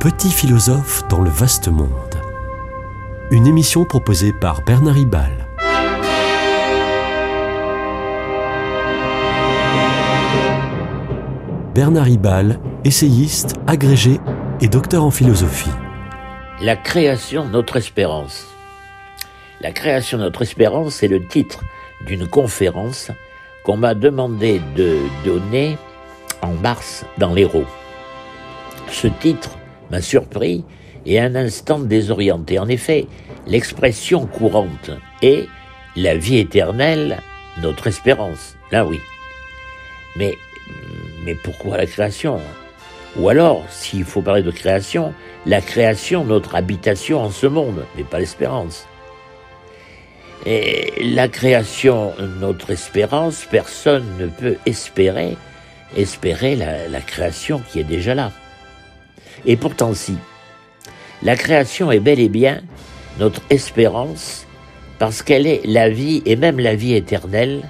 Petit philosophe dans le vaste monde. Une émission proposée par Bernard Ribal. Bernard Ribal, essayiste, agrégé et docteur en philosophie. La création de notre espérance. La création de notre espérance est le titre d'une conférence qu'on m'a demandé de donner en mars dans l'Hérault. Ce titre m'a surpris et un instant désorienté. En effet, l'expression courante est la vie éternelle, notre espérance. Là oui. Mais, mais pourquoi la création? Ou alors, s'il faut parler de création, la création, notre habitation en ce monde, mais pas l'espérance. Et la création, notre espérance, personne ne peut espérer, espérer la, la création qui est déjà là. Et pourtant si, la création est bel et bien notre espérance parce qu'elle est la vie et même la vie éternelle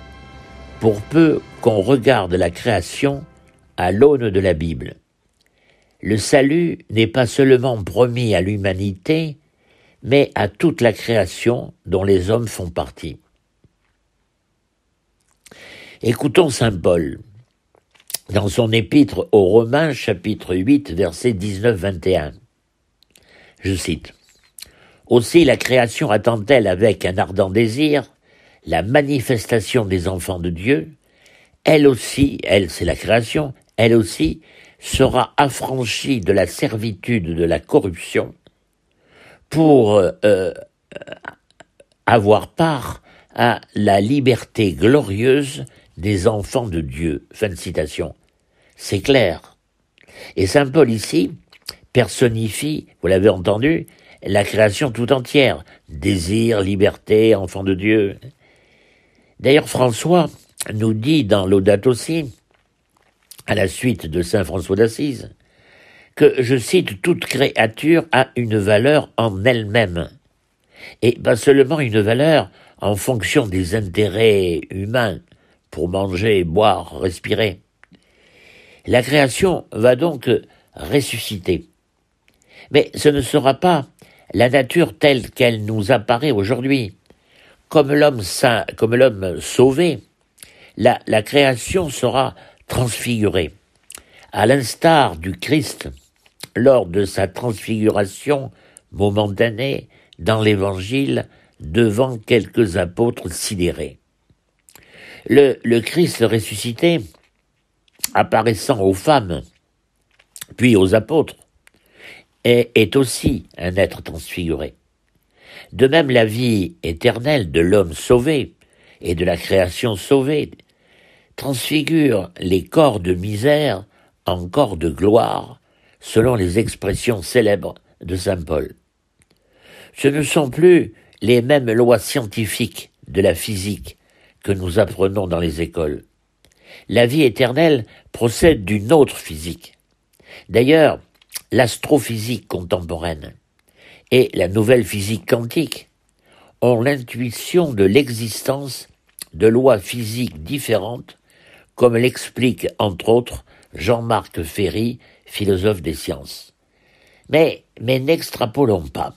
pour peu qu'on regarde la création à l'aune de la Bible. Le salut n'est pas seulement promis à l'humanité, mais à toute la création dont les hommes font partie. Écoutons Saint Paul dans son épître aux Romains chapitre 8 verset 19-21. Je cite. Aussi la création attend-elle avec un ardent désir la manifestation des enfants de Dieu. Elle aussi, elle c'est la création, elle aussi sera affranchie de la servitude de la corruption pour euh, euh, avoir part à la liberté glorieuse des enfants de Dieu. Fin de citation. C'est clair. Et Saint Paul ici personnifie, vous l'avez entendu, la création tout entière. Désir, liberté, enfant de Dieu. D'ailleurs, François nous dit dans l'Audate aussi, à la suite de Saint François d'Assise, que, je cite, toute créature a une valeur en elle-même, et pas seulement une valeur en fonction des intérêts humains pour manger, boire, respirer. La création va donc ressusciter. Mais ce ne sera pas la nature telle qu'elle nous apparaît aujourd'hui. Comme l'homme saint, comme l'homme sauvé, la, création sera transfigurée. À l'instar du Christ, lors de sa transfiguration momentanée dans l'Évangile devant quelques apôtres sidérés. Le Christ ressuscité, apparaissant aux femmes, puis aux apôtres, est, aussi un être transfiguré. De même, la vie éternelle de l'homme sauvé et de la création sauvée transfigure les corps de misère en corps de gloire, selon les expressions célèbres de Saint Paul. Ce ne sont plus les mêmes lois scientifiques de la physique que nous apprenons dans les écoles. La vie éternelle procède d'une autre physique. D'ailleurs, l'astrophysique contemporaine et la nouvelle physique quantique ont l'intuition de l'existence de lois physiques différentes, comme l'explique entre autres Jean-Marc Ferry, philosophe des sciences. Mais, mais n'extrapolons pas.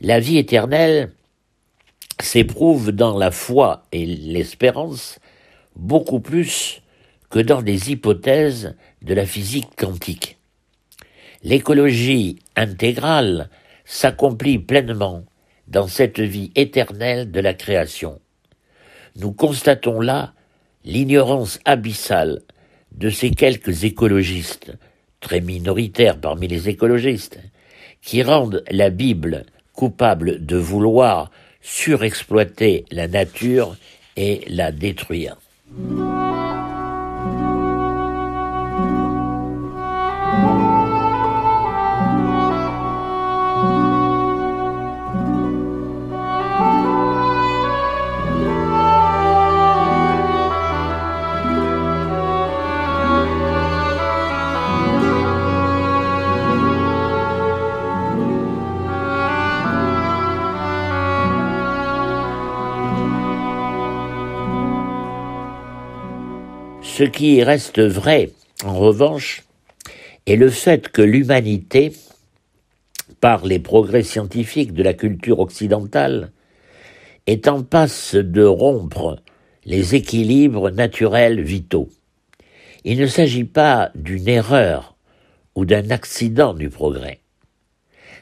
La vie éternelle s'éprouve dans la foi et l'espérance beaucoup plus que dans des hypothèses de la physique quantique. L'écologie intégrale s'accomplit pleinement dans cette vie éternelle de la création. Nous constatons là l'ignorance abyssale de ces quelques écologistes, très minoritaires parmi les écologistes, qui rendent la Bible coupable de vouloir surexploiter la nature et la détruire. Mm-hmm. Ce qui reste vrai, en revanche, et le fait que l'humanité, par les progrès scientifiques de la culture occidentale, est en passe de rompre les équilibres naturels vitaux. Il ne s'agit pas d'une erreur ou d'un accident du progrès.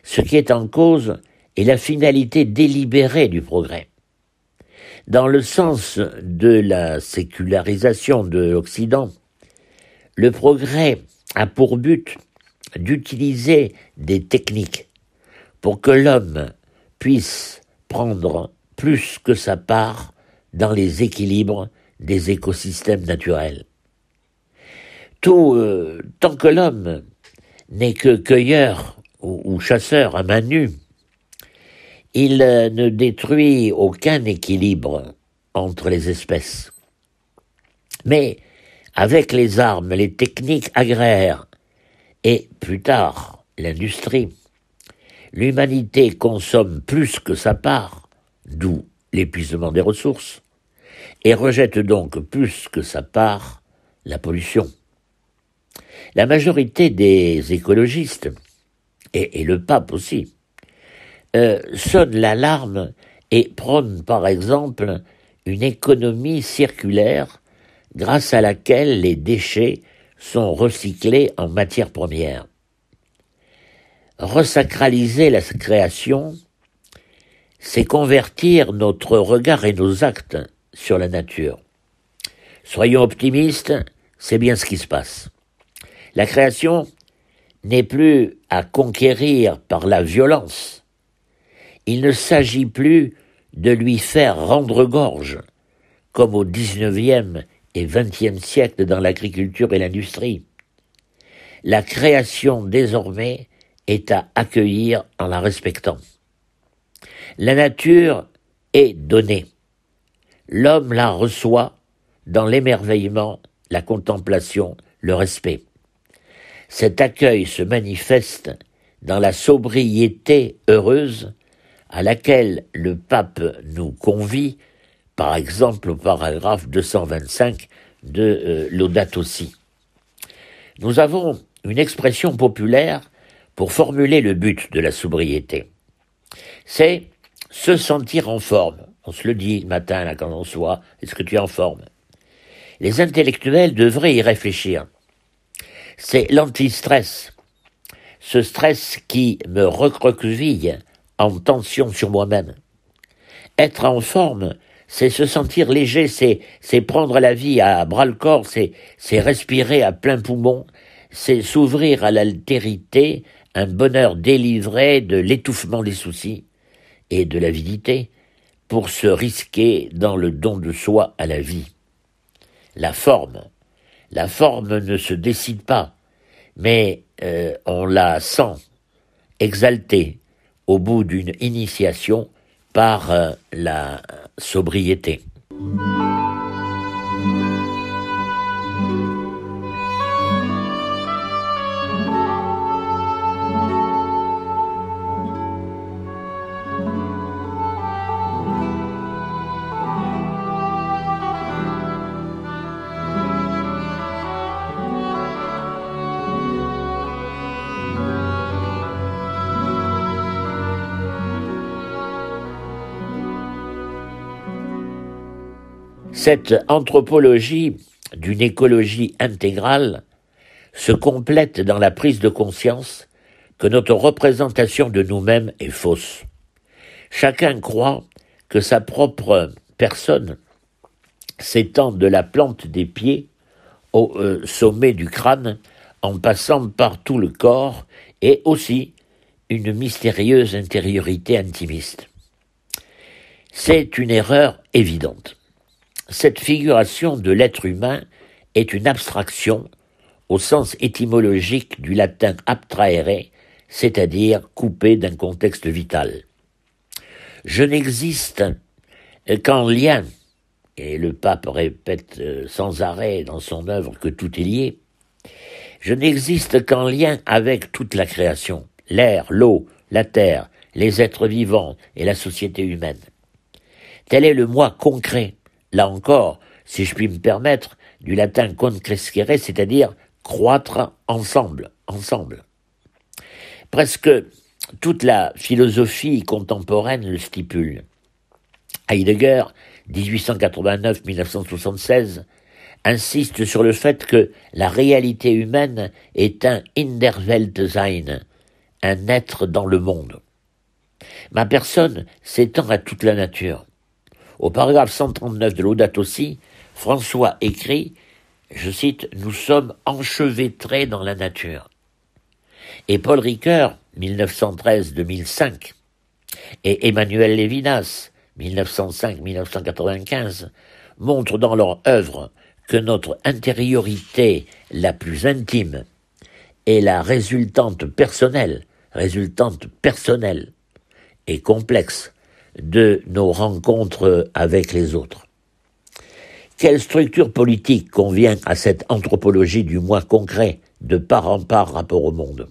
Ce qui est en cause est la finalité délibérée du progrès. Dans le sens de la sécularisation de l'Occident, le progrès a pour but d'utiliser des techniques pour que l'homme puisse prendre plus que sa part dans les équilibres des écosystèmes naturels. Tout, euh, tant que l'homme n'est que cueilleur ou, chasseur à main nue, il euh, ne détruit aucun équilibre entre les espèces. Mais avec les armes, les techniques agraires et plus tard l'industrie, l'humanité consomme plus que sa part, d'où l'épuisement des ressources, et rejette donc plus que sa part la pollution. La majorité des écologistes, et, le pape aussi, euh, sonnent l'alarme et prônent par exemple une économie circulaire grâce à laquelle les déchets sont recyclés en matière première. Resacraliser la création, c'est convertir notre regard et nos actes sur la nature. Soyons optimistes, c'est bien ce qui se passe. La création n'est plus à conquérir par la violence. Il ne s'agit plus de lui faire rendre gorge, comme au XIXe et XXe siècle dans l'agriculture et l'industrie. La création désormais est à accueillir en la respectant. La nature est donnée. L'homme la reçoit dans l'émerveillement, la contemplation, le respect. Cet accueil se manifeste dans la sobriété heureuse à laquelle le pape nous convie, par exemple au paragraphe 225 de euh. Nous avons une expression populaire pour formuler le but de la sobriété. C'est se sentir en forme. On se le dit matin là quand on soit, est-ce que tu es en forme? Les intellectuels devraient y réfléchir. C'est l'anti-stress. Ce stress qui me recroqueville en tension sur moi-même. Être en forme, c'est se sentir léger, c'est, prendre la vie à bras le corps, c'est, c'est respirer à plein poumon, c'est s'ouvrir à l'altérité, un bonheur délivré de l'étouffement des soucis et de l'avidité pour se risquer dans le don de soi à la vie. La forme, la forme ne se décide pas, mais euh, on la sent exaltée au bout d'une initiation par euh, la sobriété. Cette anthropologie d'une écologie intégrale se complète dans la prise de conscience que notre représentation de nous-mêmes est fausse. Chacun croit que sa propre personne s'étend de la plante des pieds au euh, sommet du crâne en passant par tout le corps et aussi une mystérieuse intériorité intimiste. C'est une erreur évidente cette figuration de l'être humain est une abstraction au sens étymologique du latin abtraere, c'est-à-dire coupé d'un contexte vital. Je n'existe qu'en lien, et le pape répète euh, sans arrêt dans son œuvre que tout est lié, je n'existe qu'en lien avec toute la création, l'air, l'eau, la terre, les êtres vivants et la société humaine. Tel est le moi concret là encore, si je puis me permettre, du latin concrescere, c'est-à-dire croître ensemble, ensemble. Presque toute la philosophie contemporaine le stipule. Heidegger, 1889-1976, insiste sur le fait que la réalité humaine est un in der Welt sein, un être dans le monde. Ma personne s'étend à toute la nature. Au paragraphe 139 de l'Audate aussi, François écrit, je cite, Nous sommes enchevêtrés dans la nature. Et Paul Ricoeur, 1913-2005, et Emmanuel Lévinas, 1905-1995, montrent dans leur œuvre que notre intériorité la plus intime est la résultante personnelle, résultante personnelle et complexe de nos rencontres avec les autres. Quelle structure politique convient à cette anthropologie du moi concret, de part en part rapport au monde?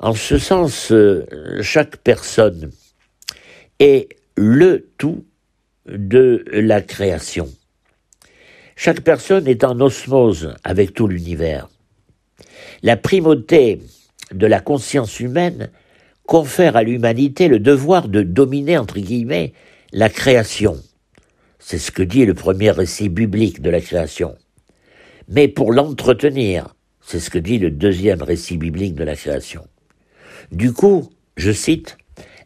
En ce sens, euh, chaque personne est le tout de la création. Chaque personne est en osmose avec tout l'univers. La primauté de la conscience humaine confère à l'humanité le devoir de dominer, entre guillemets, la création. C'est ce que dit le premier récit biblique de la création. Mais pour l'entretenir, c'est ce que dit le deuxième récit biblique de la création. Du coup, je cite,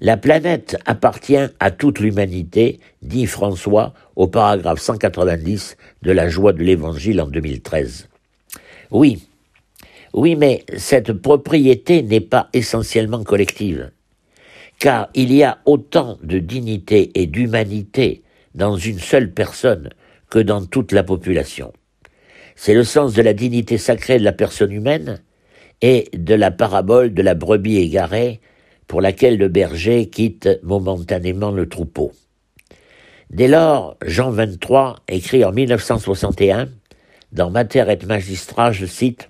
La planète appartient à toute l'humanité, dit François au paragraphe 190 de la joie de l'Évangile en 2013. Oui, oui, mais cette propriété n'est pas essentiellement collective, car il y a autant de dignité et d'humanité dans une seule personne que dans toute la population. C'est le sens de la dignité sacrée de la personne humaine et de la parabole de la brebis égarée pour laquelle le berger quitte momentanément le troupeau. Dès lors, Jean 23 écrit en 1961, dans Mater et Magistrat, je cite,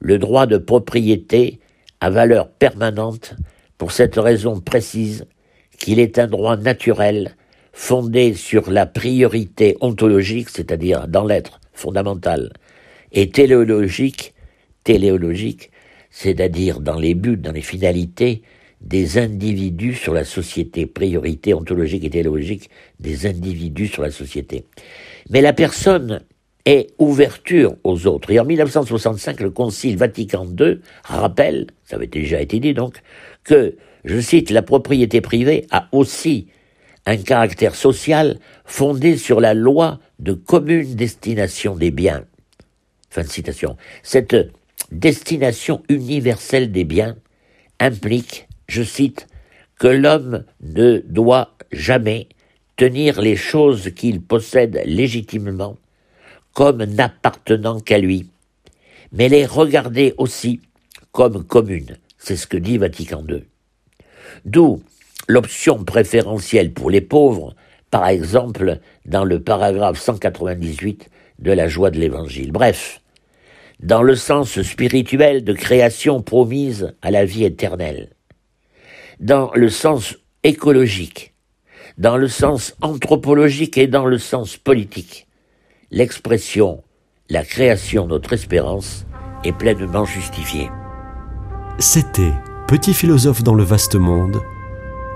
le droit de propriété a valeur permanente pour cette raison précise qu'il est un droit naturel fondé sur la priorité ontologique, c'est-à-dire dans l'être fondamental, et téléologique, téléologique, c'est-à-dire dans les buts, dans les finalités des individus sur la société, priorité ontologique et téléologique des individus sur la société. Mais la personne et ouverture aux autres. Et en 1965, le Concile Vatican II rappelle, ça avait déjà été dit donc, que, je cite, la propriété privée a aussi un caractère social fondé sur la loi de commune destination des biens. Fin de citation. Cette destination universelle des biens implique, je cite, que l'homme ne doit jamais tenir les choses qu'il possède légitimement comme n'appartenant qu'à lui, mais les regarder aussi comme communes. C'est ce que dit Vatican II. D'où l'option préférentielle pour les pauvres, par exemple dans le paragraphe 198 de la joie de l'Évangile. Bref, dans le sens spirituel de création promise à la vie éternelle, dans le sens écologique, dans le sens anthropologique et dans le sens politique l'expression la création notre espérance est pleinement justifiée. C'était Petit philosophe dans le vaste monde,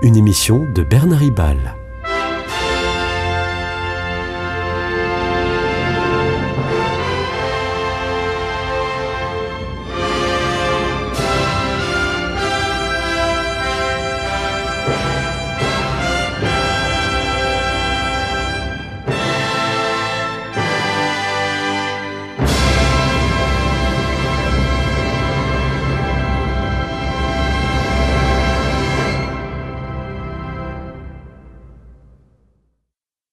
une émission de Bernard Ribal.